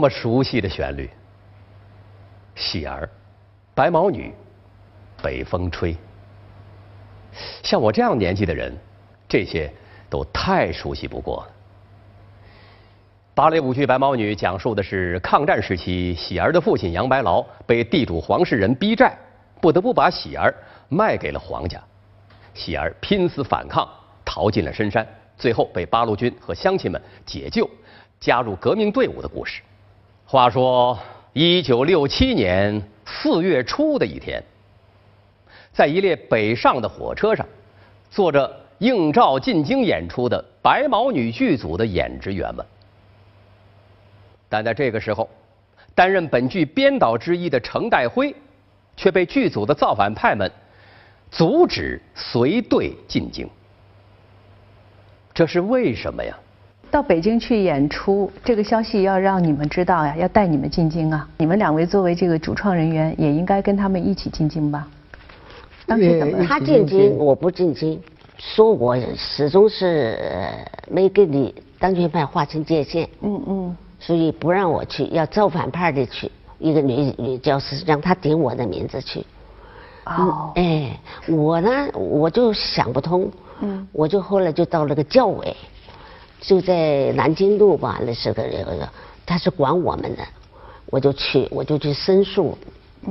么熟悉的旋律！喜儿，白毛女，北风吹。像我这样年纪的人，这些都太熟悉不过了。芭蕾舞剧《白毛女》讲述的是抗战时期，喜儿的父亲杨白劳被地主黄世仁逼债，不得不把喜儿卖给了黄家。喜儿拼死反抗，逃进了深山，最后被八路军和乡亲们解救，加入革命队伍的故事。话说，一九六七年四月初的一天，在一列北上的火车上，坐着应召进京演出的《白毛女》剧组的演职员们。但在这个时候，担任本剧编导之一的程代辉，却被剧组的造反派们阻止随队进京。这是为什么呀？到北京去演出，这个消息要让你们知道呀，要带你们进京啊！你们两位作为这个主创人员，也应该跟他们一起进京吧？当时怎么？他进京，我不进京，说我始终是没跟你当权派划清界限。嗯嗯。所以不让我去，要造反派的去，一个女女教师让她顶我的名字去。哦。哎，我呢，我就想不通。嗯。我就后来就到了个教委，就在南京路吧，那是个那个，他是管我们的，我就去，我就去申诉，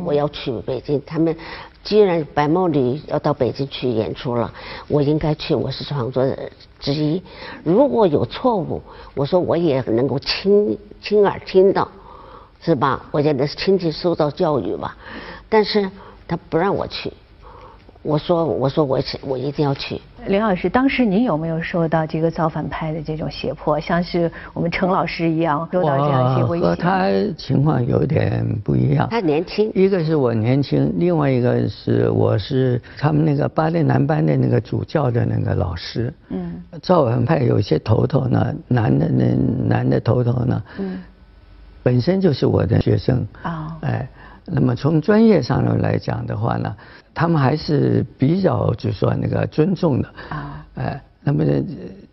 我要去北京。他们既然白毛女要到北京去演出了，我应该去，我是创作之一。如果有错误，我说我也能够亲亲耳听到，是吧？我觉得是亲戚受到教育吧。但是他不让我去。我说，我说，我我一定要去。林老师，当时您有没有受到这个造反派的这种胁迫？像是我们程老师一样受到这样一些威胁？和他情况有点不一样。他年轻。一个是我年轻，另外一个是我是他们那个芭蕾男班的那个主教的那个老师。嗯。造反派有些头头呢，男的那男的头头呢，嗯，本身就是我的学生。啊。哎，那么从专业上来讲的话呢？他们还是比较就说那个尊重的啊，哎，那么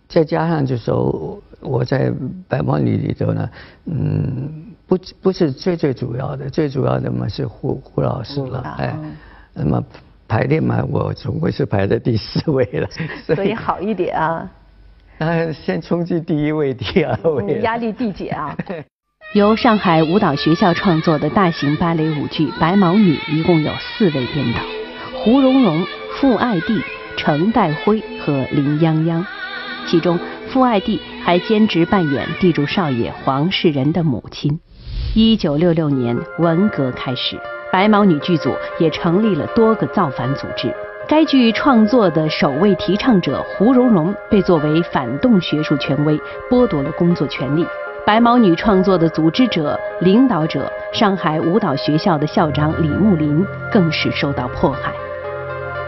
再加上就说我在白毛里里头呢，嗯，不不是最最主要的，最主要的嘛是胡胡老师了，哎，那么排练嘛，我总归是排在第四位了，所以好一点啊。然先冲击第一位、第二位，压力递减啊。由上海舞蹈学校创作的大型芭蕾舞剧《白毛女》，一共有四位编导。胡蓉蓉、傅爱娣、程代辉和林泱泱，其中傅爱娣还兼职扮演地主少爷黄世仁的母亲。一九六六年文革开始，白毛女剧组也成立了多个造反组织。该剧创作的首位提倡者胡蓉蓉被作为反动学术权威，剥夺了工作权利。白毛女创作的组织者、领导者上海舞蹈学校的校长李慕林更是受到迫害。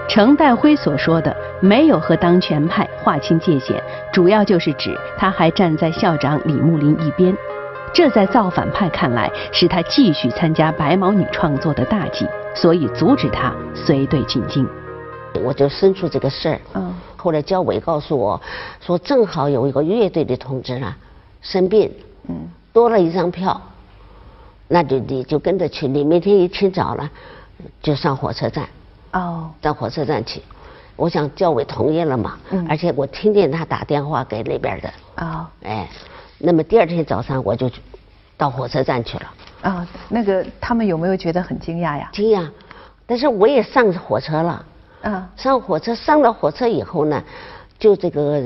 程代辉所说的没有和当权派划清界限，主要就是指他还站在校长李慕林一边。这在造反派看来是他继续参加白毛女创作的大忌，所以阻止他随队进京。我就申诉这个事儿。嗯。后来教委告诉我，说正好有一个乐队的同志呢生病，嗯，多了一张票，那就你就跟着去。你明天一清早了，就上火车站。哦，到火车站去，我想教委同意了嘛，嗯，而且我听见他打电话给那边的，哦，哎，那么第二天早上我就到火车站去了。啊，那个他们有没有觉得很惊讶呀？惊讶，但是我也上火车了。啊，上火车上了火车以后呢，就这个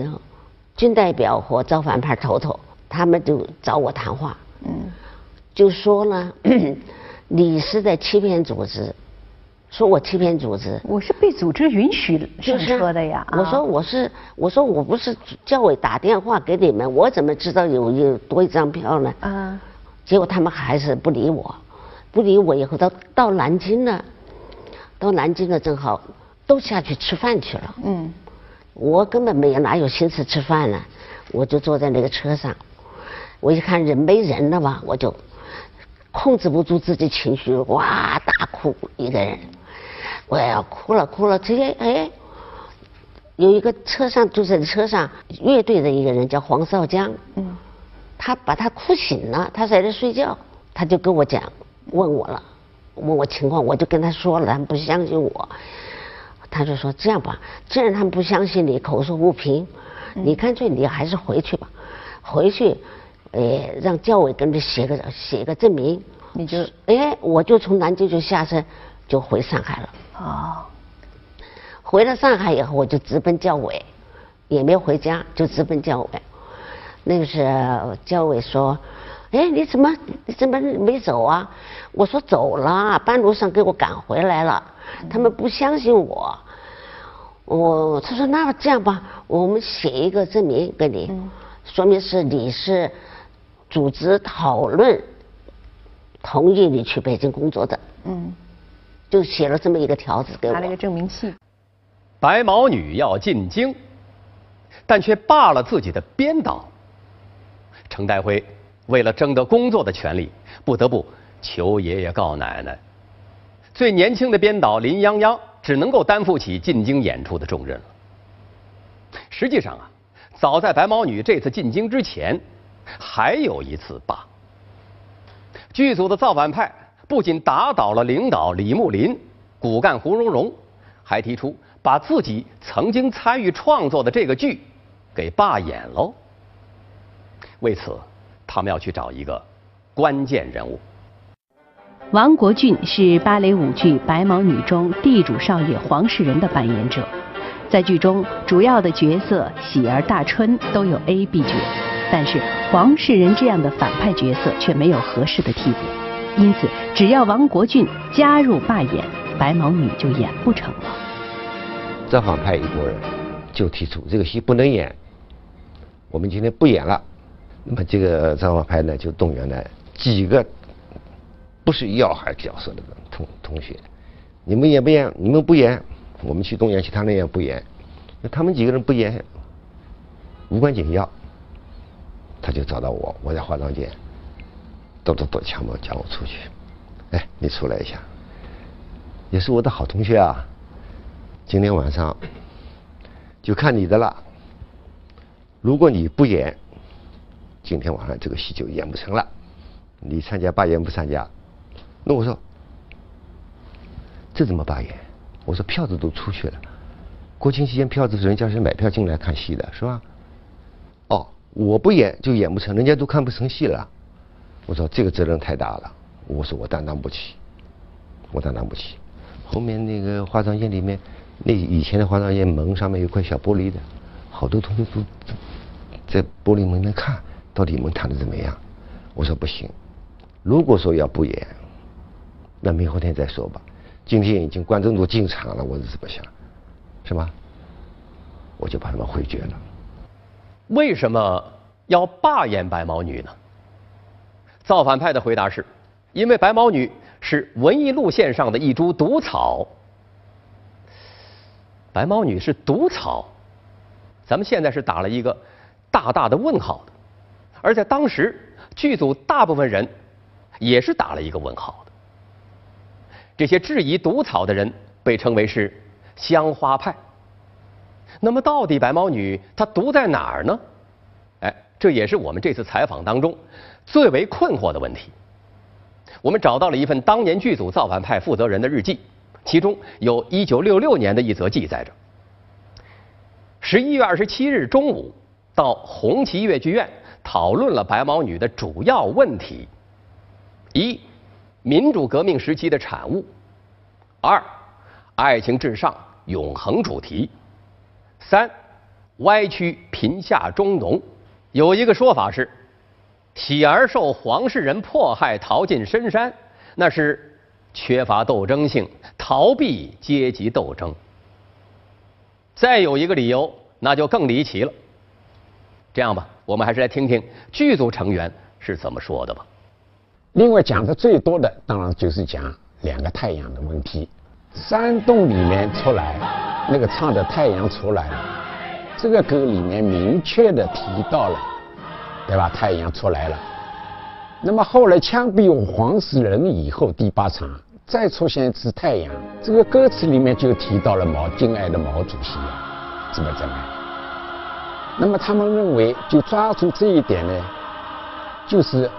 军代表和造反派头头，他们就找我谈话。嗯，就说呢，你是在欺骗组织。说我欺骗组织，我是被组织允许上车的呀。我说我是，我说我不是教委打电话给你们，我怎么知道有有多一张票呢？啊，结果他们还是不理我，不理我以后到到南京了，到南京了正好都下去吃饭去了。嗯，我根本没有哪有心思吃饭呢，我就坐在那个车上，我一看人没人了吧，我就控制不住自己情绪，哇大哭一个人。我要哭了，哭了！直接哎，有一个车上就在车上乐队的一个人叫黄少江，嗯，他把他哭醒了，他在这睡觉，他就跟我讲，问我了，问我情况，我就跟他说了，他们不相信我，他就说这样吧，既然他们不相信你口说无凭，你干脆你还是回去吧，回去，呃，让教委跟着写个写个证明，你就哎，我就从南京就下车就回上海了。哦。回了上海以后，我就直奔教委，也没有回家，就直奔教委。那个是教委说：“哎，你怎么你怎么没走啊？”我说：“走了，半路上给我赶回来了。”他们不相信我。我他说：“那这样吧，我们写一个证明给你，说明是你是组织讨论同意你去北京工作的。”嗯，就写了这么一个条子给我。拿了个证明信。白毛女要进京，但却罢了自己的编导。程代辉为了争得工作的权利，不得不求爷爷告奶奶。最年轻的编导林泱泱只能够担负起进京演出的重任了。实际上啊，早在白毛女这次进京之前，还有一次罢。剧组的造反派不仅打倒了领导李木林、骨干胡荣荣，还提出。把自己曾经参与创作的这个剧给罢演喽。为此，他们要去找一个关键人物。王国俊是芭蕾舞剧《白毛女》中地主少爷黄世仁的扮演者，在剧中主要的角色喜儿、大春都有 A、B 角，但是黄世仁这样的反派角色却没有合适的替补，因此只要王国俊加入罢演，《白毛女》就演不成了。造反派一拨人就提出这个戏不能演，我们今天不演了。那么这个造反派呢就动员了几个不是要害角色的同同学，你们演不演？你们不演，我们去动员其他人也不演。那他们几个人不演，无关紧要，他就找到我，我在化妆间，跺跺跺枪门叫我出去。哎，你出来一下，也是我的好同学啊。今天晚上就看你的了。如果你不演，今天晚上这个戏就演不成了。你参加罢演不参加？那我说这怎么罢演？我说票子都出去了，国庆期间票子人家是买票进来看戏的，是吧？我不演就演不成，人家都看不成戏了。我说这个责任太大了，我说我担当不起，我担当不起。后面那个化妆间里面。那以前的化妆间门上面有块小玻璃的，好多同学都在玻璃门那看，到底门谈的怎么样？我说不行，如果说要不演，那明后天再说吧。今天已经观众都进场了，我是怎么想？是吧？我就把他们回绝了。为什么要罢演白毛女呢？造反派的回答是：因为白毛女是文艺路线上的一株毒草。白毛女是毒草，咱们现在是打了一个大大的问号的，而在当时剧组大部分人也是打了一个问号的。这些质疑毒草的人被称为是香花派。那么到底白毛女她毒在哪儿呢？哎，这也是我们这次采访当中最为困惑的问题。我们找到了一份当年剧组造反派负责人的日记。其中有一九六六年的一则记载着：十一月二十七日中午，到红旗越剧院讨论了白毛女的主要问题：一、民主革命时期的产物；二、爱情至上永恒主题；三、歪曲贫下中农。有一个说法是，喜儿受黄世仁迫害逃进深山，那是。缺乏斗争性，逃避阶级斗争。再有一个理由，那就更离奇了。这样吧，我们还是来听听剧组成员是怎么说的吧。另外讲的最多的，当然就是讲两个太阳的问题。山洞里面出来，那个唱的太阳出来了，这个歌里面明确的提到了，对吧？太阳出来了。那么后来枪毙黄世仁以后，第八场再出现一次太阳，这个歌词里面就提到了毛，敬爱的毛主席啊，怎么怎么？那么他们认为，就抓住这一点呢，就是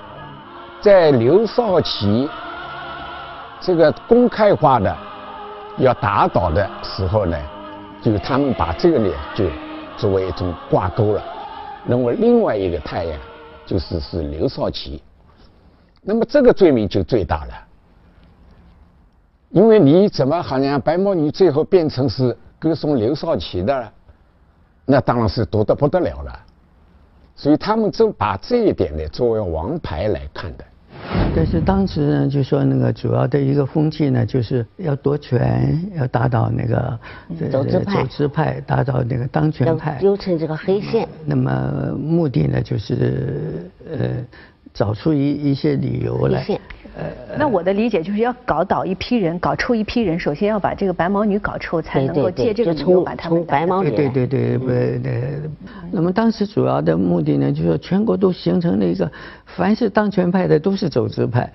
在刘少奇这个公开化的要打倒的时候呢，就是他们把这个呢就作为一种挂钩了，认为另外一个太阳就是是刘少奇，那么这个罪名就最大了，因为你怎么好像白毛女最后变成是歌颂刘少奇的，那当然是多得不得了了。所以他们就把这一点呢作为王牌来看的。但是当时呢，就说那个主要的一个风气呢，就是要夺权，要打倒那个走资派，走资派，打倒那个当权派，纠正这个黑线。那么目的呢，就是呃。找出一一些理由来，呃，那我的理解就是要搞倒一批人，搞臭一批人，首先要把这个白毛女搞臭，才能够借这个理由把他们白毛女。对对对，不，那么当时主要的目的呢，就是全国都形成了一个，凡是当权派的都是走资派，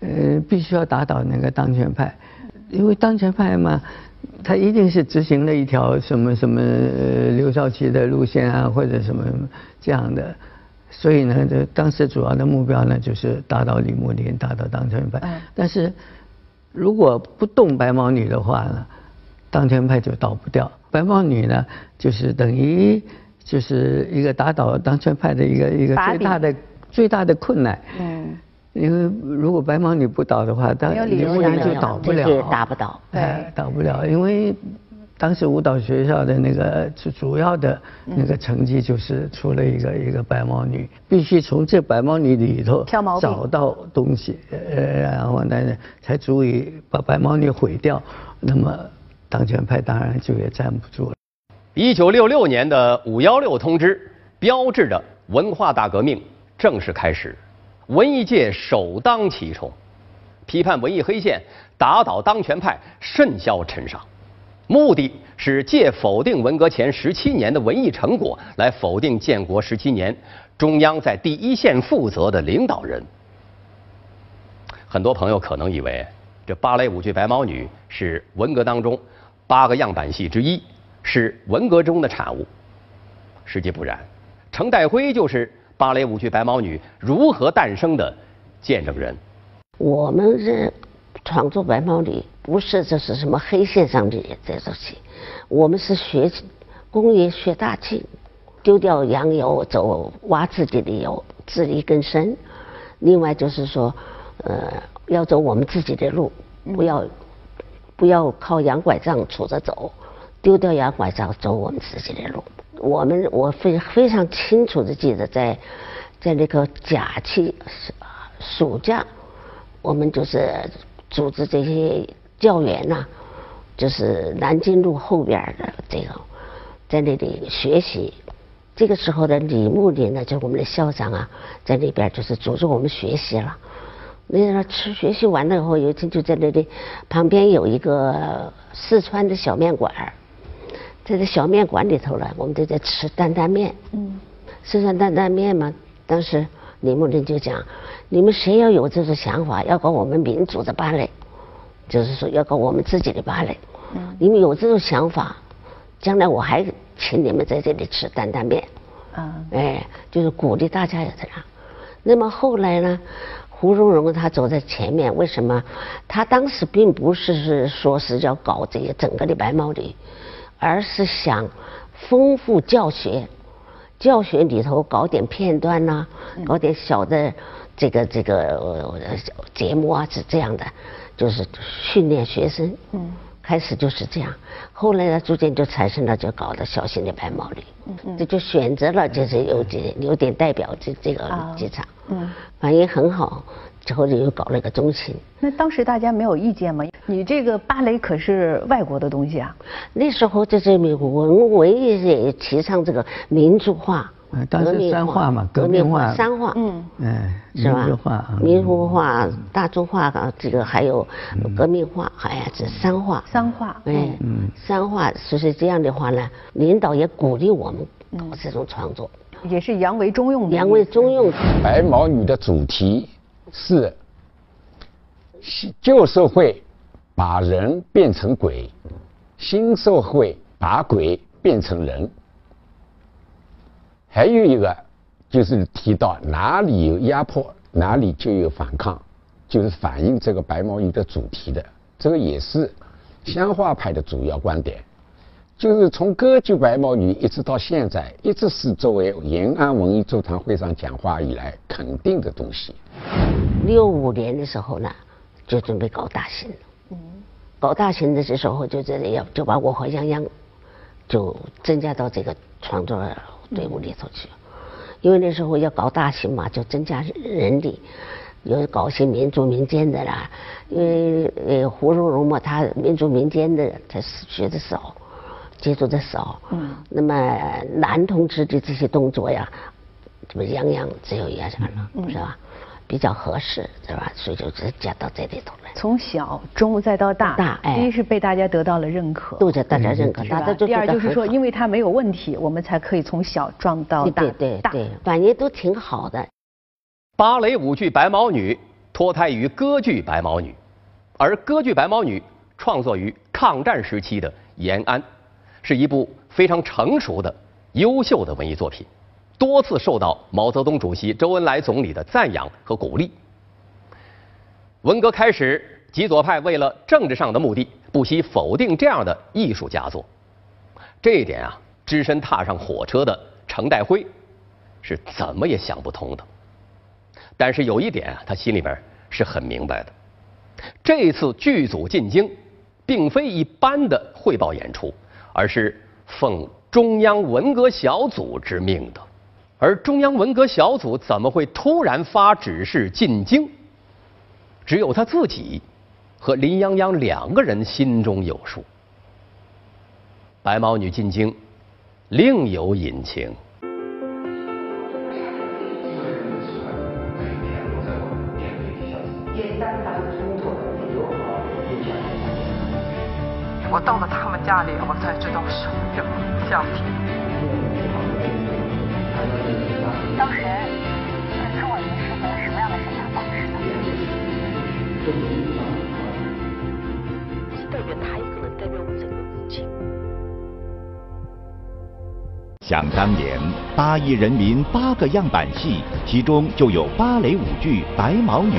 呃，必须要打倒那个当权派，因为当权派嘛，他一定是执行了一条什么什么刘少奇的路线啊，或者什么这样的。所以呢，这当时主要的目标呢，就是打倒李慕林，打倒当权派。但是，如果不动白毛女的话呢，当权派就倒不掉。白毛女呢，就是等于就是一个打倒当权派的一个一个最大的最大的困难。嗯。因为如果白毛女不倒的话，当李慕林就倒不了。打不倒。哎，倒不了，因为。当时舞蹈学校的那个主主要的那个成绩就是出了一个一个白毛女，必须从这白毛女里头找到东西，呃，然后呢才足以把白毛女毁掉。那么当权派当然就也站不住了。一九六六年的五幺六通知标志着文化大革命正式开始，文艺界首当其冲，批判文艺黑线，打倒当权派，甚嚣尘上。目的是借否定文革前十七年的文艺成果，来否定建国十七年中央在第一线负责的领导人。很多朋友可能以为这芭蕾舞剧《白毛女》是文革当中八个样板戏之一，是文革中的产物。实际不然，程代辉就是芭蕾舞剧《白毛女》如何诞生的见证人。我们是创作《白毛女》。不是，这是什么黑线上的这种戏？我们是学工业学大庆，丢掉洋油，走挖自己的油，自力更生。另外就是说，呃，要走我们自己的路，不要不要靠洋拐杖杵着走，丢掉洋拐杖，走我们自己的路。我们我非非常清楚的记得，在在那个假期暑假，我们就是组织这些。教员呐，就是南京路后边的这个，在那里学习。这个时候的李木林呢，就我们的校长啊，在那边就是组织我们学习了。那吃学习完了以后，有一天就在那里旁边有一个四川的小面馆在这小面馆里头呢，我们都在吃担担面。嗯。四川担担面嘛，当时李木林就讲：你们谁要有这种想法，要搞我们民族的芭蕾？就是说要搞我们自己的芭蕾，嗯你们有这种想法，将来我还请你们在这里吃担担面，啊，哎，就是鼓励大家也这样。那么后来呢，胡蓉蓉她走在前面，为什么？他当时并不是是说是要搞这些整个的白毛女，而是想丰富教学，教学里头搞点片段呐，搞点小的这个这个节目啊，是这样的。就是训练学生，嗯，开始就是这样，后来呢，逐渐就产生了就搞的小型的白毛驴，嗯嗯，这就选择了就是有点有点代表这这个机场，嗯，反应很好，之后就又搞了一个中心。那当时大家没有意见吗？你这个芭蕾可是外国的东西啊。那时候就是文文艺也提倡这个民族化。当时三化嘛，革命化，三化，嗯，哎，是吧？民族化、大众化啊，这个还有革命化，哎呀，这三化，三化，哎，嗯，三化，所以这样的话呢，领导也鼓励我们搞这种创作，也是洋为中用，洋为中用。白毛女的主题是旧社会把人变成鬼，新社会把鬼变成人。还有一个就是提到哪里有压迫，哪里就有反抗，就是反映这个白毛女的主题的。这个也是湘化派的主要观点，就是从歌剧《白毛女》一直到现在，一直是作为延安文艺座谈会上讲话以来肯定的东西。六五年的时候呢，就准备搞大型，嗯，搞大型的时候就这里要就把我和杨洋就增加到这个创作队伍里头去，因为那时候要搞大型嘛，就增加人力。有搞些民族民间的啦，因为呃胡蓉蓉嘛，她民族民间的她学的少，接触的少。嗯。那么男同志的这些动作呀，这么样样只有一样了，是吧？比较合适，是吧？所以就直接加到这里头来。从小中再到大，大哎，第一是被大家得到了认可，都得大家认可，大家第二就是说，因为他没有问题，我们才可以从小壮到大。对对对，反正都挺好的。芭蕾舞剧《白毛女》脱胎于歌剧《白毛女》，而歌剧《白毛女》创作于抗战时期的延安，是一部非常成熟的、优秀的文艺作品，多次受到毛泽东主席、周恩来总理的赞扬和鼓励。文革开始，极左派为了政治上的目的，不惜否定这样的艺术佳作。这一点啊，只身踏上火车的程代辉是怎么也想不通的。但是有一点啊，他心里边是很明白的。这次剧组进京，并非一般的汇报演出，而是奉中央文革小组之命的。而中央文革小组怎么会突然发指示进京？只有他自己和林泱泱两个人心中有数。白毛女进京，另有隐情。我到了他们家里，我才知道什么叫家庭。代表他一个人，代表我整个母亲。想当年，八亿人民八个样板戏，其中就有芭蕾舞剧《白毛女》。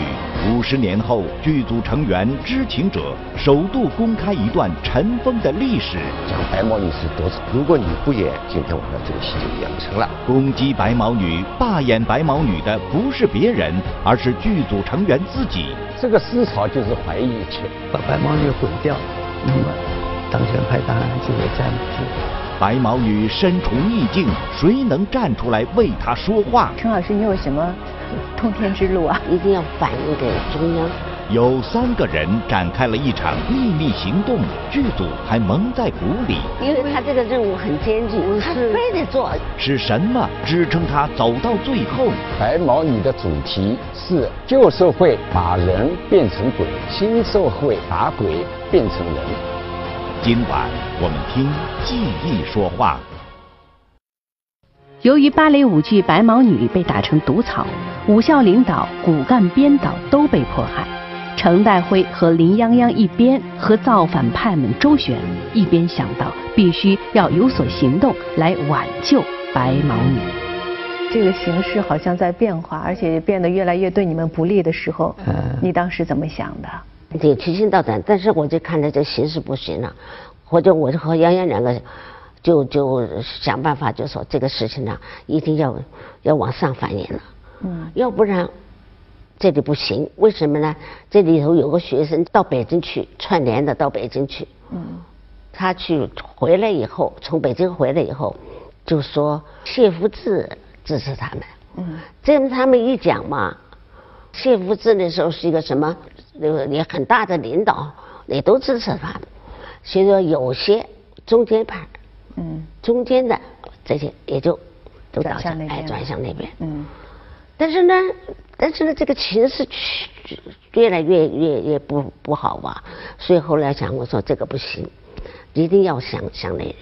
五十年后，剧组成员知情者首度公开一段尘封的历史。讲白毛女是多丑，如果你不演，今天晚上这个戏就演不成了。攻击白毛女、罢演白毛女的不是别人，而是剧组成员自己。这个思潮就是怀疑一切，把白毛女毁掉，那么当权派当然就会站不住。白毛女身处逆境，谁能站出来为她说话？陈老师，你有什么通天之路啊？一定要反映给中央。有三个人展开了一场秘密行动，剧组还蒙在鼓里。因为他这个任务很艰巨，他非得做。是什么支撑他走到最后？白毛女的主题是旧社会把人变成鬼，新社会把鬼变成人。今晚我们听记忆说话。由于芭蕾舞剧《白毛女》被打成毒草，武校领导、骨干编导都被迫害。程代辉和林泱泱一边和造反派们周旋，一边想到必须要有所行动来挽救白毛女。这个形势好像在变化，而且变得越来越对你们不利的时候，你当时怎么想的？对，提心吊胆，但是我就看着这形势不行了，或者我就和杨洋两个就就想办法，就说这个事情呢，一定要要往上反映了，嗯，要不然这里不行。为什么呢？这里头有个学生到北京去串联的，到北京去，嗯，他去回来以后，从北京回来以后，就说谢福志支持他们，嗯，这样他们一讲嘛，谢福志那时候是一个什么？那个也很大的领导也都支持他，所以说有些中间派，嗯，中间的这些也就都转向那边，哎，转向那边，嗯。但是呢，但是呢，这个情势去越来越越越不不好吧？所以后来想，我说这个不行，一定要向向那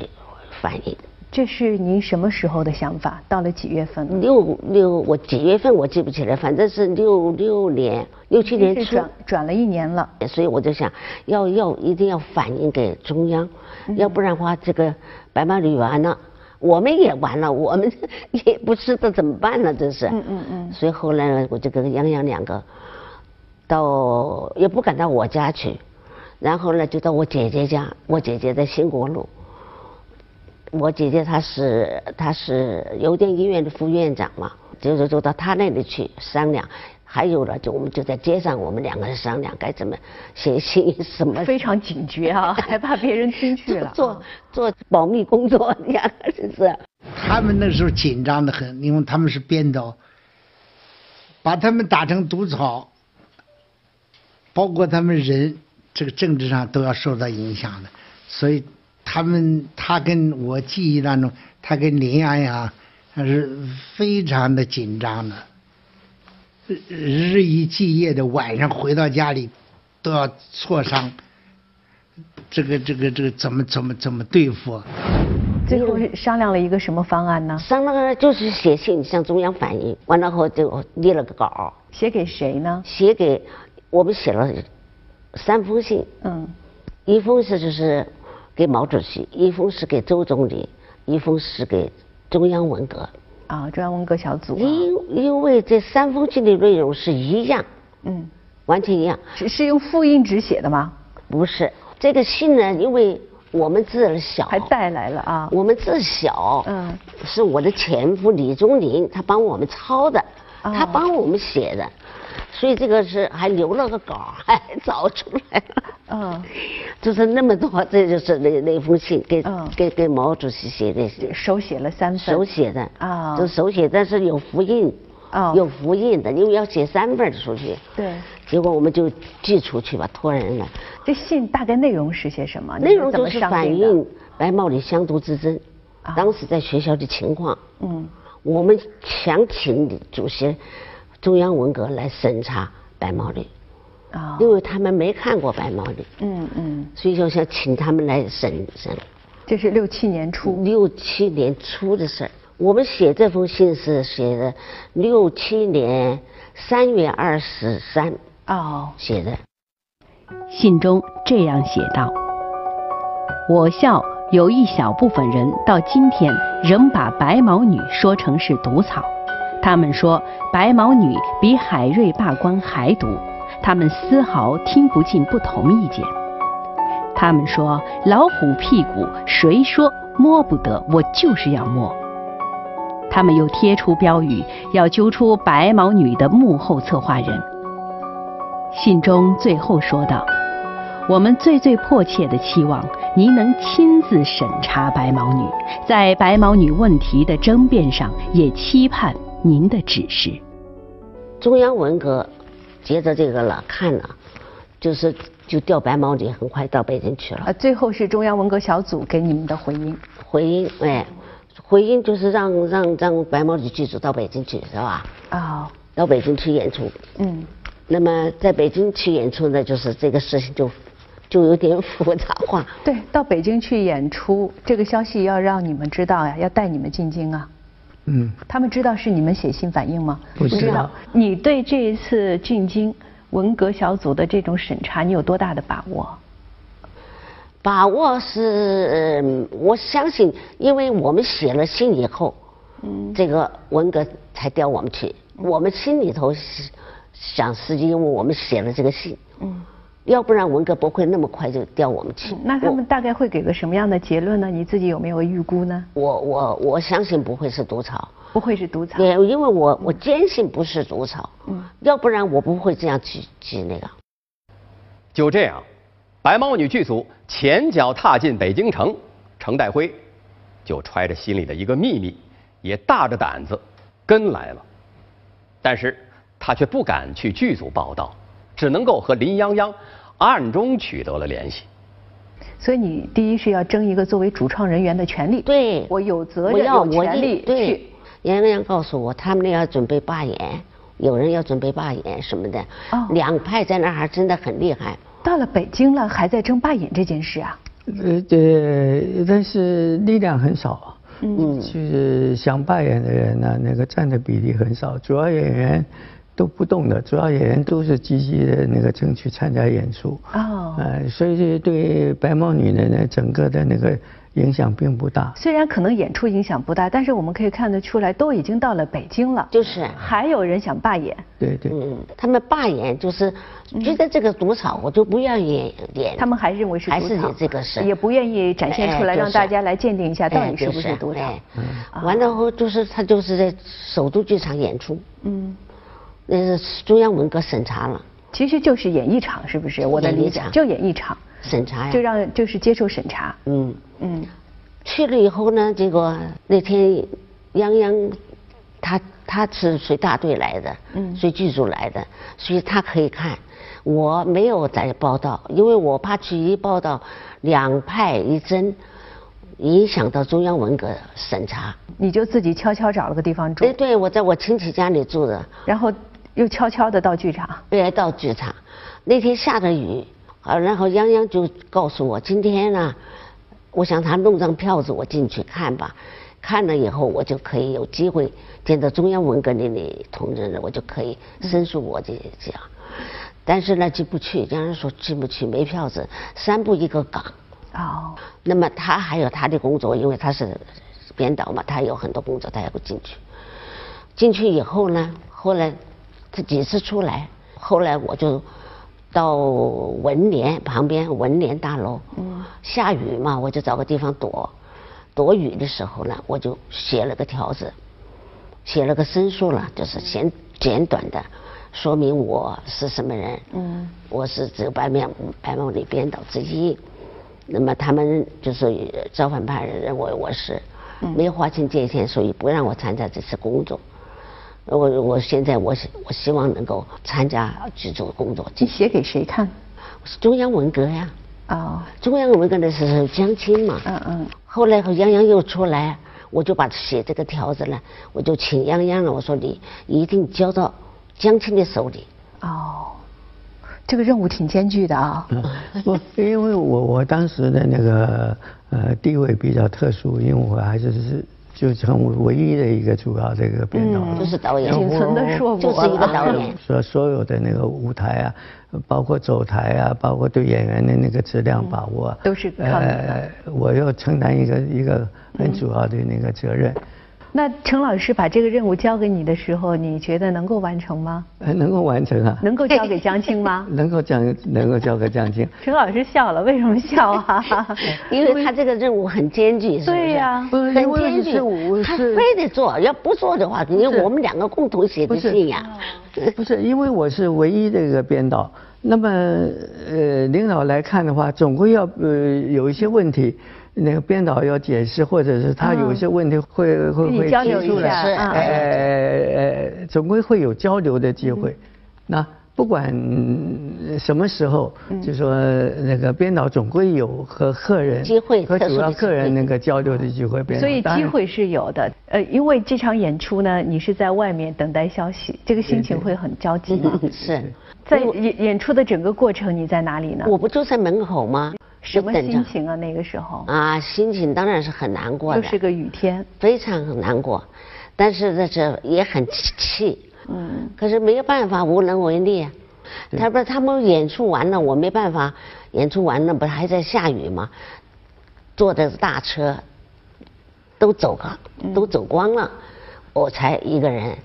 反映。这是您什么时候的想法？到了几月份？六六，我几月份我记不起来，反正是六六年、六七年初，转转了一年了。所以我就想要要一定要反映给中央，要不然的话，这个白马旅完了，我们也完了，我们 也不知道怎么办了，这是。嗯嗯嗯。所以后来呢，我就跟杨洋两个到也不敢到我家去，然后呢就到我姐姐家，我姐姐在兴国路。我姐姐她是她是邮电医院的副院长嘛，就是就到她那里去商量。还有了，就我们就在街上，我们两个人商量该怎么写信什么。非常警觉啊，害怕别人听去了。做做保密工作，两个人是。他们那时候紧张的很，因为他们是编导，把他们打成毒草，包括他们人这个政治上都要受到影响的，所以他们他跟我记忆当中，他跟林安呀，他是非常的紧张的。日以继夜的晚上回到家里，都要磋商，这个这个这个怎么怎么怎么对付？最后商量了一个什么方案呢？商量就是写信向中央反映，完了后就列了个稿。写给谁呢？写给我们写了三封信。嗯。一封是就是给毛主席，一封是给周总理，一封是给中央文革。啊，中央文革小组。因因为这三封信的内容是一样，嗯，完全一样。是是用复印纸写的吗？不是，这个信呢，因为我们字小，还带来了啊。我们字小，嗯，是我的前夫李宗林，他帮我们抄的，他帮我们写的。所以这个是还留了个稿，还找出来了。嗯，就是那么多，这就是那那封信给给给毛主席写的，手写了三份，手写的啊，就手写，但是有复印，哦，有复印的，因为要写三份出去。对。结果我们就寄出去吧，托人了。这信大概内容是些什么？内容就是反映白毛里湘独之争，当时在学校的情况。嗯。我们想请主席。中央文革来审查白毛女，啊，因为他们没看过白毛女，嗯嗯，所以就想请他们来审审。这是六七年初，六七年初的事儿。我们写这封信是写的六七年三月二十三，哦，写的。信中这样写道：“我校有一小部分人到今天仍把白毛女说成是毒草。”他们说白毛女比海瑞罢官还毒，他们丝毫听不进不同意见。他们说老虎屁股谁说摸不得，我就是要摸。他们又贴出标语，要揪出白毛女的幕后策划人。信中最后说道：“我们最最迫切的期望您能亲自审查白毛女，在白毛女问题的争辩上也期盼。”您的指示，中央文革接着这个了看了，就是就调白毛女，很快到北京去了。啊，最后是中央文革小组给你们的回音。回音，哎，回音就是让让让白毛女剧组到北京去，是吧？啊，到北京去演出。嗯。那么在北京去演出呢，就是这个事情就就有点复杂化。对，到北京去演出，这个消息要让你们知道呀，要带你们进京啊。嗯，他们知道是你们写信反映吗？不知道。你对这一次进京文革小组的这种审查，你有多大的把握？把握是，我相信，因为我们写了信以后，嗯，这个文革才调我们去。我们心里头是想，是因为我们写了这个信，嗯。要不然文革不会那么快就调我们去。那他们大概会给个什么样的结论呢？你自己有没有预估呢？我我我相信不会是毒草。不会是毒草。对，因为我我坚信不是毒草。嗯。要不然我不会这样去去那个。就这样，白毛女剧组前脚踏进北京城，程代辉就揣着心里的一个秘密，也大着胆子跟来了。但是他却不敢去剧组报道。只能够和林泱泱暗中取得了联系，所以你第一是要争一个作为主创人员的权利，对我有责任有权利去。杨泱泱告诉我，他们那要准备罢演，有人要准备罢演什么的，两派在那还真的很厉害。到了北京了，还在争罢演这件事啊？呃，对，但是力量很少，嗯，就是想罢演的人呢，那个占的比例很少，主要演员。都不动的，主要演员都是积极的那个争取参加演出。哦。呃，所以对白毛女的呢，整个的那个影响并不大。虽然可能演出影响不大，但是我们可以看得出来，都已经到了北京了，就是还有人想罢演。对对，嗯，他们罢演就是觉得这个赌场，我就不愿意演。他们还认为是赌场，还是你这个是，也不愿意展现出来，哎让大家来鉴定一下到底是不是毒草。哎完了后就是他就是在首都剧场演出，嗯，那是中央文革审查了，其实就是演一场，是不是？我的理解就演一场，审查呀，就让就是接受审查。嗯嗯，去了以后呢，结果那天泱泱他他是随大队来的，嗯随剧组来的，所以他可以看。我没有在报道，因为我怕去一报道，两派一争，影响到中央文革审查。你就自己悄悄找了个地方住。哎对，我在我亲戚家里住的。然后又悄悄的到剧场。对，到剧场。那天下着雨，啊，然后泱泱就告诉我，今天呢，我想他弄张票子，我进去看吧。看了以后，我就可以有机会见到中央文革那里同志了，我就可以申诉我的这样。但是呢，进不去，泱泱说进不去，没票子，三步一个岗。哦。那么他还有他的工作，因为他是编导嘛，他有很多工作，他也不进去。进去以后呢，后来他几次出来，后来我就到文联旁边文联大楼，嗯，下雨嘛，我就找个地方躲。躲雨的时候呢，我就写了个条子，写了个申诉了，就是简简短的，说明我是什么人。嗯，我是这个白面白毛里编导之一。那么他们就是造反派人认为我是没有划清界限，所以不让我参加这次工作。我我现在我我希望能够参加剧组工作。你写给谁看？是中央文革呀。哦。中央文革的时候江青嘛。嗯嗯。后来和泱泱又出来，我就把写这个条子呢，我就请泱泱了，我说你一定交到江青的手里。哦。这个任务挺艰巨的啊！不，因为我我当时的那个呃地位比较特殊，因为我还是是就成为唯一的一个主要这个编导，嗯、就是导演，仅存的硕博，就是一个导演。所所有的那个舞台啊，包括走台啊，包括对演员的那个质量把握，嗯、都是靠你。呃，我要承担一个一个很主要的那个责任。嗯那陈老师把这个任务交给你的时候，你觉得能够完成吗？呃，能够完成啊。能够交给江青吗？能够交，能够交给江青。陈老师笑了，为什么笑啊？因为他这个任务很艰巨，是不是？对呀、啊，很艰巨，他非得做，要不做的话，因为我们两个共同写的信呀。不是，因为我是唯一的一个编导，那么呃，领导来看的话，总归要呃有一些问题。那个编导要解释，或者是他有些问题会、嗯、会会提出来，呃呃，总归会有交流的机会。嗯、那不管什么时候，嗯、就说那个编导总归有和客人机会和主要客人那个交流的机会。所以机会是有的。呃，因为这场演出呢，你是在外面等待消息，这个心情会很焦急吗？是。在演演出的整个过程，你在哪里呢？我不就在门口吗？什么心情啊？那个时候啊，心情当然是很难过的，就是个雨天，非常难过，但是在，这也很气，嗯，可是没有办法，无能为力啊。他不是他们演出完了，我没办法，演出完了不是还在下雨吗？坐的大车都走了，都走光了，我才一个人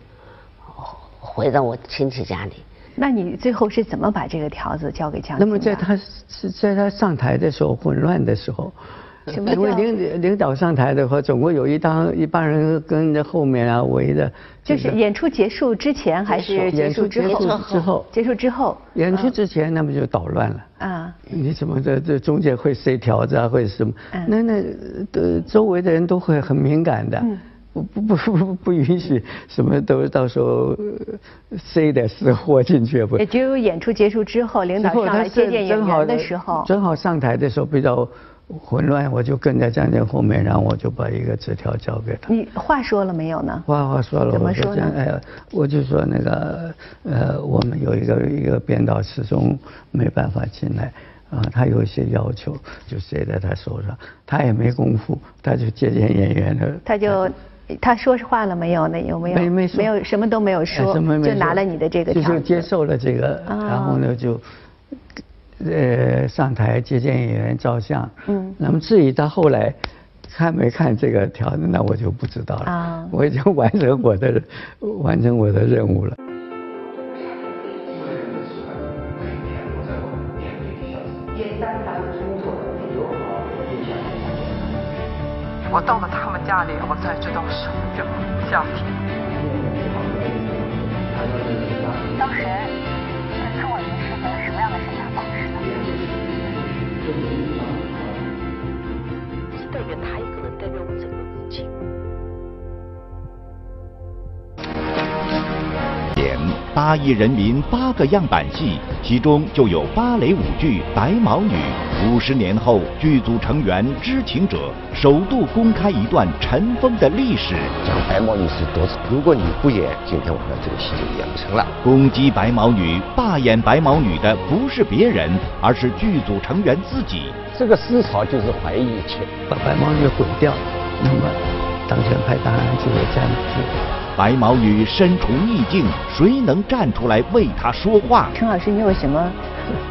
回到我亲戚家里。那你最后是怎么把这个条子交给江青？那么在他是在他上台的时候混乱的时候，因为领领导上台的话，总归有一当一帮人跟着后面啊围着。就是演出结束之前还是结束之后？之后。结束之后。演出之前，那么就捣乱了。啊。你怎么这这中间会塞条子啊，或者什么？那那呃周围的人都会很敏感的。不不不不不允许什么都到时候塞点私货进去不？也只有演出结束之后，领导上来接见演员的时候，正好上台的时候比较混乱，我就跟在张震后面，然后我就把一个纸条交给他。你话说了没有呢？话话说了，怎么说呢？哎，我就说那个呃，我们有一个一个编导始终没办法进来。啊，他有一些要求，就塞在他手上，他也没功夫，他就接见演员了。他就。他说话了没有？呢有没有？没没没有，什么都没有说，就拿了你的这个条就接受了这个，然后呢就，呃，上台接见演员照相。嗯。那么至于他后来看没看这个条子，那我就不知道了。啊，我已经完成我的完成我的任务了。我到了家里，我才知道什么叫家庭。当时，陈楚文是一个什么样的生产方式呢？只代表他，八亿人民八个样板戏，其中就有芭蕾舞剧《白毛女》。五十年后，剧组成员知情者首度公开一段尘封的历史。讲白毛女是多次，如果你不演，今天晚上这个戏就演不成了。攻击白毛女、罢演白毛女的不是别人，而是剧组成员自己。这个思潮就是怀疑一切，把白毛女毁掉，那么当权派当然就会站不住。白毛女身处逆境，谁能站出来为她说话？陈老师，你有什么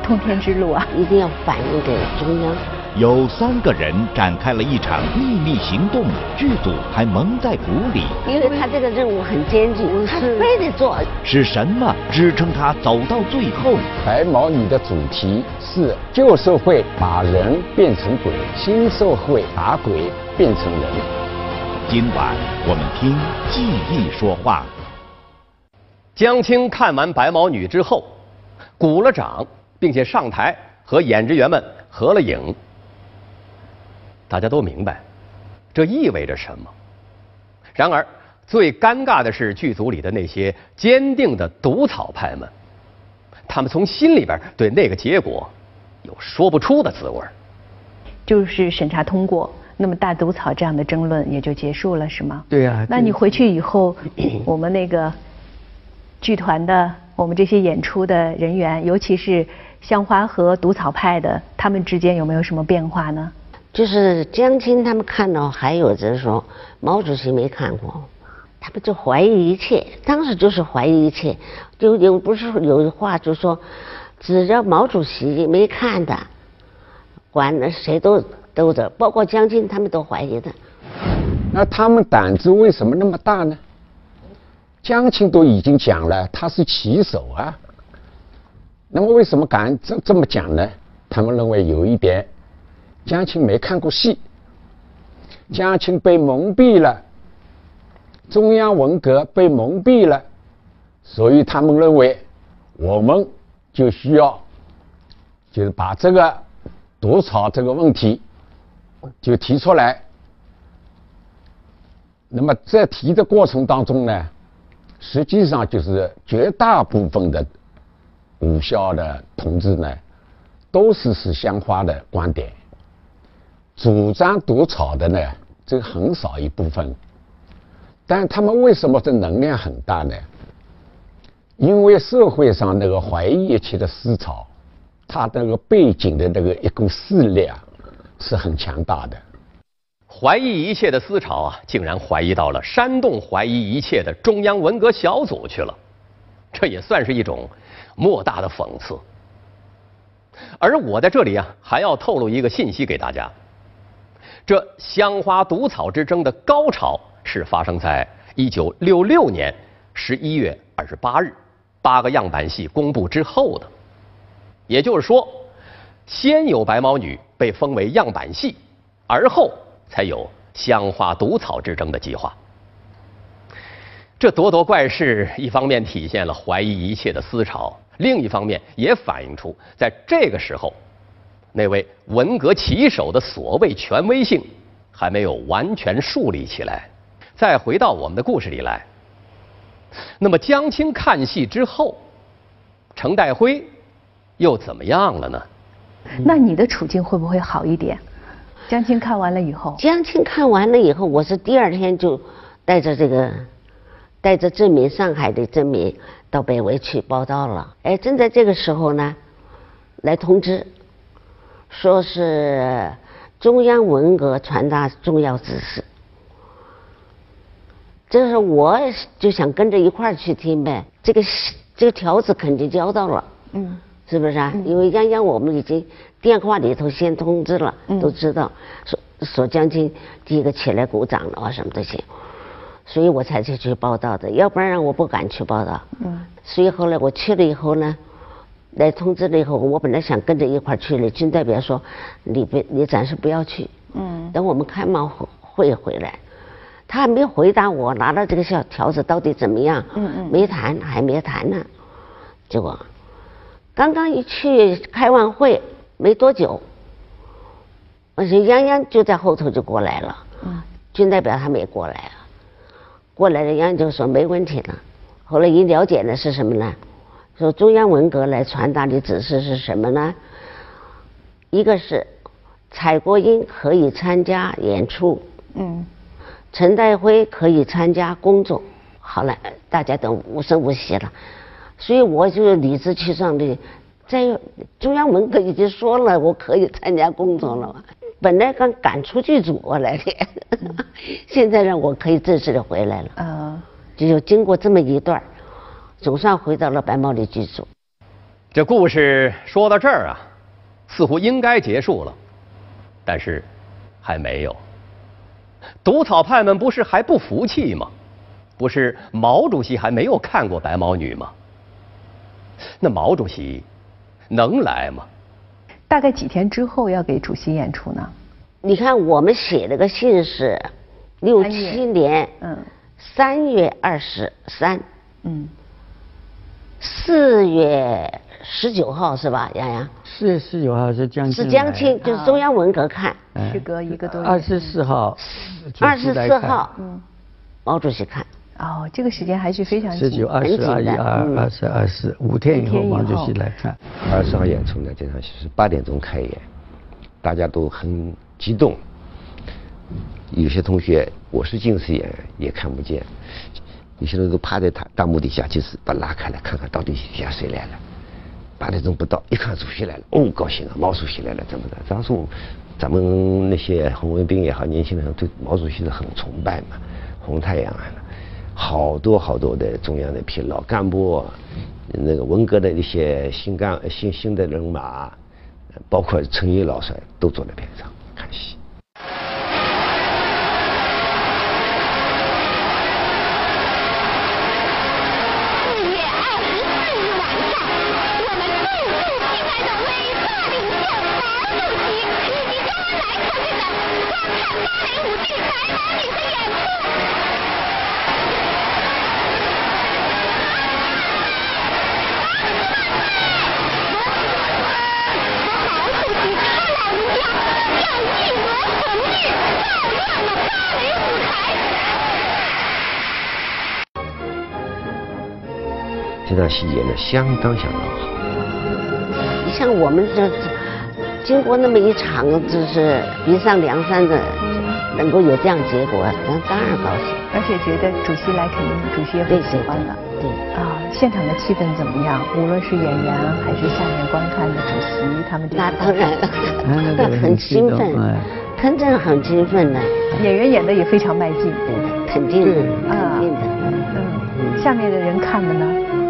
通天之路啊？一定要反映给中央。有三个人展开了一场秘密行动，剧组还蒙在鼓里。因为他这个任务很艰巨，他非得做。是什么支撑他走到最后？白毛女的主题是旧社会把人变成鬼，新社会把鬼变成人。今晚我们听记忆说话。江青看完《白毛女》之后，鼓了掌，并且上台和演职员们合了影。大家都明白，这意味着什么。然而，最尴尬的是剧组里的那些坚定的毒草派们，他们从心里边对那个结果有说不出的滋味就是审查通过。那么大毒草这样的争论也就结束了，是吗？对呀。那你回去以后，我们那个剧团的，我们这些演出的人员，尤其是香花和毒草派的，他们之间有没有什么变化呢？就是江青他们看到，还有就是说毛主席没看过，他们就怀疑一切。当时就是怀疑一切，就有不是有句话就说，只要毛主席没看的，管的谁都。都的，包括江青他们都怀疑的。那他们胆子为什么那么大呢？江青都已经讲了，他是棋手啊。那么为什么敢这这么讲呢？他们认为有一点，江青没看过戏，江青被蒙蔽了，中央文革被蒙蔽了，所以他们认为，我们就需要，就是把这个毒草这个问题。就提出来，那么在提的过程当中呢，实际上就是绝大部分的武校的同志呢，都是是香花的观点，主张独草的呢，这很少一部分，但他们为什么这能量很大呢？因为社会上那个怀疑一切的思潮，它那个背景的那个一股势力啊。是很强大的，怀疑一切的思潮啊，竟然怀疑到了煽动怀疑一切的中央文革小组去了，这也算是一种莫大的讽刺。而我在这里啊，还要透露一个信息给大家：这香花毒草之争的高潮是发生在一九六六年十一月二十八日，八个样板戏公布之后的，也就是说。先有白毛女被封为样板戏，而后才有香花毒草之争的计划。这咄咄怪事，一方面体现了怀疑一切的思潮，另一方面也反映出在这个时候，那位文革旗手的所谓权威性还没有完全树立起来。再回到我们的故事里来，那么江青看戏之后，程代辉又怎么样了呢？那你的处境会不会好一点？江青看完了以后，江青看完了以后，我是第二天就带着这个带着证明上海的证明到北围去报道了。哎，正在这个时候呢，来通知，说是中央文革传达重要指示。这时候我就想跟着一块儿去听呗，这个这个条子肯定交到了。嗯。是不是啊？因为泱泱我们已经电话里头先通知了，都知道说说将军第一个起来鼓掌了啊，什么这些，所以我才去去报道的，要不然我不敢去报道。嗯。所以后来我去了以后呢，来通知了以后，我本来想跟着一块去的，军代表说你别你暂时不要去。嗯。等我们开完会回来，他还没回答我拿到这个小条子到底怎么样？嗯嗯。没谈，还没谈呢，结果刚刚一去开完会没多久。我说泱泱就在后头就过来了，军代表他们也过来了，过来了泱泱就说没问题了。后来一了解呢是什么呢？说中央文革来传达的指示是什么呢？一个是蔡国英可以参加演出，嗯，陈代辉可以参加工作。好了，大家都无声无息了，所以我就理直气壮的在中央文革已经说了我可以参加工作了嘛。本来刚赶出剧组我来的，现在呢，我可以正式的回来了。啊，就经过这么一段，总算回到了白毛里剧组。这故事说到这儿啊，似乎应该结束了，但是还没有。毒草派们不是还不服气吗？不是毛主席还没有看过白毛女吗？那毛主席能来吗？大概几天之后要给主席演出呢？你看，我们写了个信是六七年，嗯，三月二十三，嗯，四月十九号是吧，洋洋？四月十九号是江青，是江青，就是中央文革看，时隔一个多月。二十四号，二十四号，嗯，毛主席看。哦，这个时间还是非常十九、二十、二一、二二、十、二四五天以后，毛主席来看。二十号演出呢，这场戏是八点钟开演，大家都很激动。有些同学我是近视眼，也看不见，有些人都趴在他大幕底下，就是把拉开来看看到底底下谁来了。八点钟不到，一看主席来了，哦，高兴啊，毛主席来了，怎么的？当时我咱们那些红卫兵也好，年轻人对毛主席是很崇拜嘛，红太阳啊。好多好多的中央的批老干部，那个文革的一些新干新新的人马，包括陈毅老帅都坐在边上看戏。这段戏演的相当相当好。你像我们这经过那么一场，就是比上梁山的，能够有这样结果，咱当然高兴。而且觉得主席来，肯定主席也会喜欢的。对啊，现场的气氛怎么样？无论是演员还是下面观看的主席，他们那当然那，很兴奋，真正很兴奋的。演员演的也非常卖劲，肯定的，肯定的。嗯，下面的人看的呢？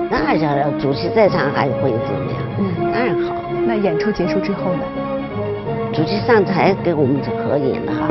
那叫主席在场还会怎么样？嗯，当然好。那演出结束之后呢？主席上台给我们合影了哈。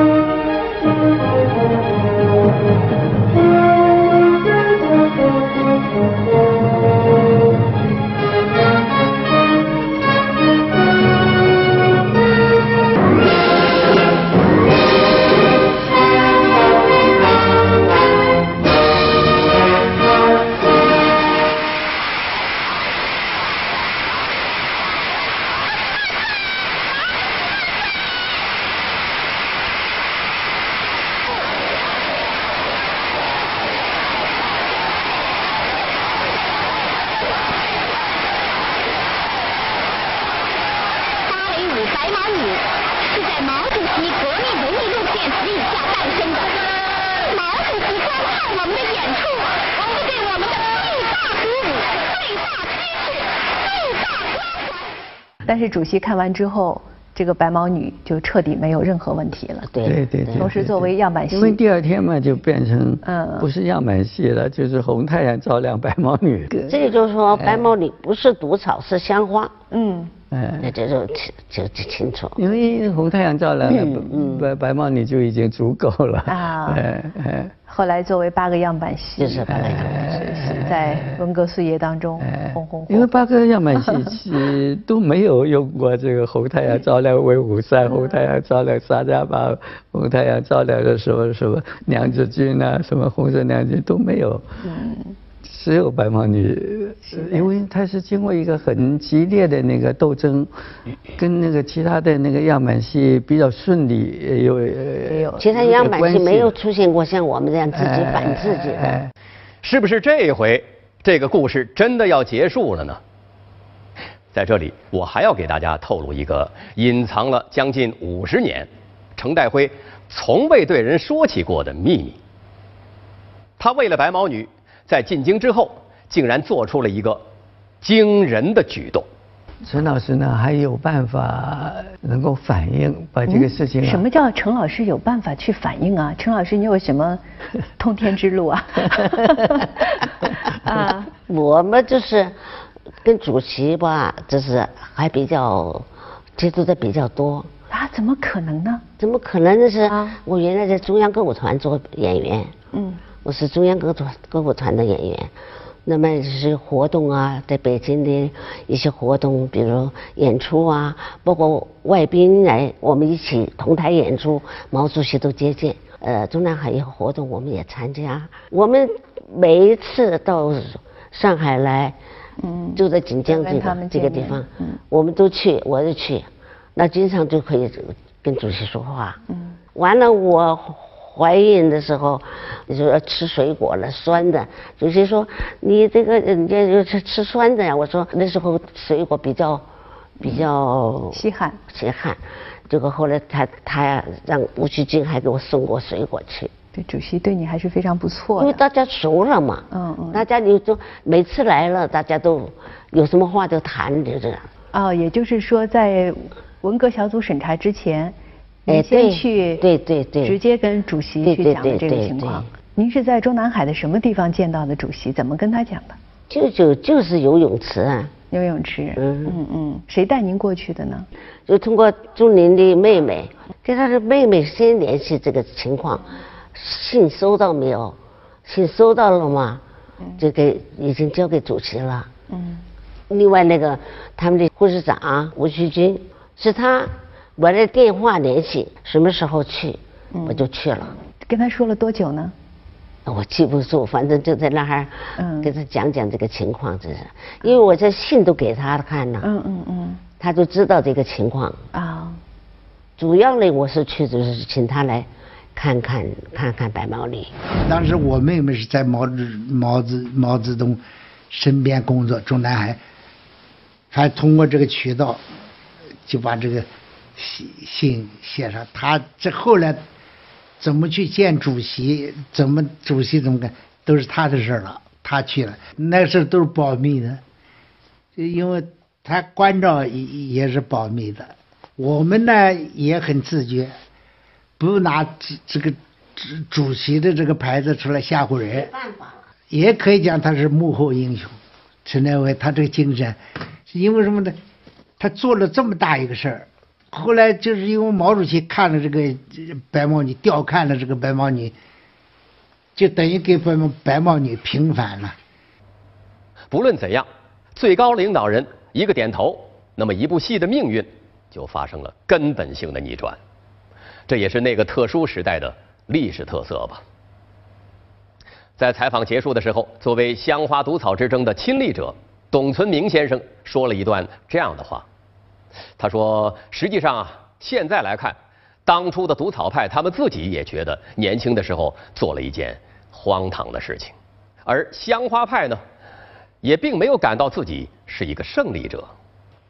但是主席看完之后，这个白毛女就彻底没有任何问题了。对对对。同时作为样板戏，因为第二天嘛就变成嗯不是样板戏了，就是红太阳照亮白毛女。这个就是说白毛女不是毒草，是香花。嗯。哎，那这就就就清楚。因为红太阳照亮了白白毛女就已经足够了。啊。哎哎。后来作为八个样板戏，就是八个样板戏，在文革岁月当中红红火。因为八个样板戏 都没有用过这个红太阳照亮威武山，红太阳照亮沙家浜，红太阳照亮的什么什么娘子军啊，什么红色娘子军都没有。嗯。只有白毛女，因为她是经过一个很激烈的那个斗争，跟那个其他的那个样板戏比较顺利，有有。其他样板戏没有出现过像我们这样自己反自己的。是不是这一回这个故事真的要结束了呢？在这里，我还要给大家透露一个隐藏了将近五十年，程代辉从未对人说起过的秘密。他为了白毛女。在进京之后，竟然做出了一个惊人的举动。陈老师呢，还有办法能够反映把这个事情。什么叫陈老师有办法去反映啊？陈老师，你有什么 通天之路啊？啊，我们就是跟主席吧，就是还比较接触的比较多。啊，怎么可能呢？怎么可能？就是我原来在中央歌舞团做演员。嗯。我是中央歌团歌舞团的演员，那么就是活动啊，在北京的一些活动，比如演出啊，包括外宾来，我们一起同台演出，毛主席都接见。呃，中南海一个活动我们也参加。我们每一次到上海来，嗯，就在锦江这个这个地方，嗯，我们都去，我就去，那经常就可以跟主席说话。嗯，完了我。怀孕的时候，你说吃水果了，酸的。主席说：“你这个人家就吃吃酸的呀。”我说：“那时候水果比较比较稀罕，稀罕。”结果后来他他让吴旭金还给我送过水果去。对，主席对你还是非常不错因为大家熟了嘛。嗯嗯。大家就就每次来了，大家都有什么话就谈，就这样。哦，也就是说，在文革小组审查之前。您先去，对对对，直接跟主席去讲的这个情况。您是在中南海的什么地方见到的主席？怎么跟他讲的？就就就是游泳池啊。游泳池。嗯嗯嗯。谁带您过去的呢？就通过朱琳的妹妹，跟他的妹妹先联系这个情况，信收到没有？信收到了吗？就给已经交给主席了。嗯。另外那个他们的护士长吴旭军，是他。我这电话联系，什么时候去，我就去了。跟他说了多久呢？我记不住，反正就在那儿，嗯，给他讲讲这个情况，这是，因为我这信都给他看了，嗯嗯嗯，他就知道这个情况啊。主要呢，我是去就是请他来看看看看白毛女。当时我妹妹是在毛子毛子毛泽东身边工作，中南海，还通过这个渠道就把这个。写信写上，他这后来怎么去见主席，怎么主席怎么干，都是他的事了。他去了，那事都是保密的，因为他关照也也是保密的。我们呢也很自觉，不拿这这个主主席的这个牌子出来吓唬人。也可以讲他是幕后英雄。陈代伟他这个精神，是因为什么呢？他做了这么大一个事儿。后来就是因为毛主席看了这个白毛女，调看了这个白毛女，就等于给白毛白毛女平反了。不论怎样，最高领导人一个点头，那么一部戏的命运就发生了根本性的逆转。这也是那个特殊时代的历史特色吧。在采访结束的时候，作为香花毒草之争的亲历者，董存明先生说了一段这样的话。他说：“实际上啊，现在来看，当初的毒草派他们自己也觉得年轻的时候做了一件荒唐的事情，而香花派呢，也并没有感到自己是一个胜利者，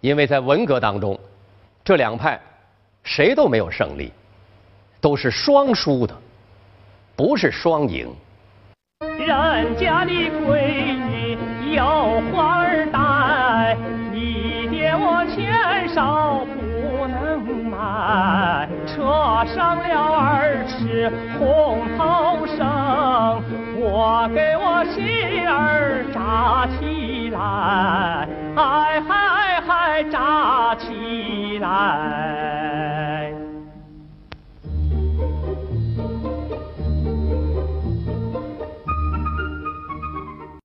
因为在文革当中，这两派谁都没有胜利，都是双输的，不是双赢。人家的闺女要花儿少不能买，扯上了二尺红头绳，我给我媳儿扎起来，哎嗨嗨扎起来。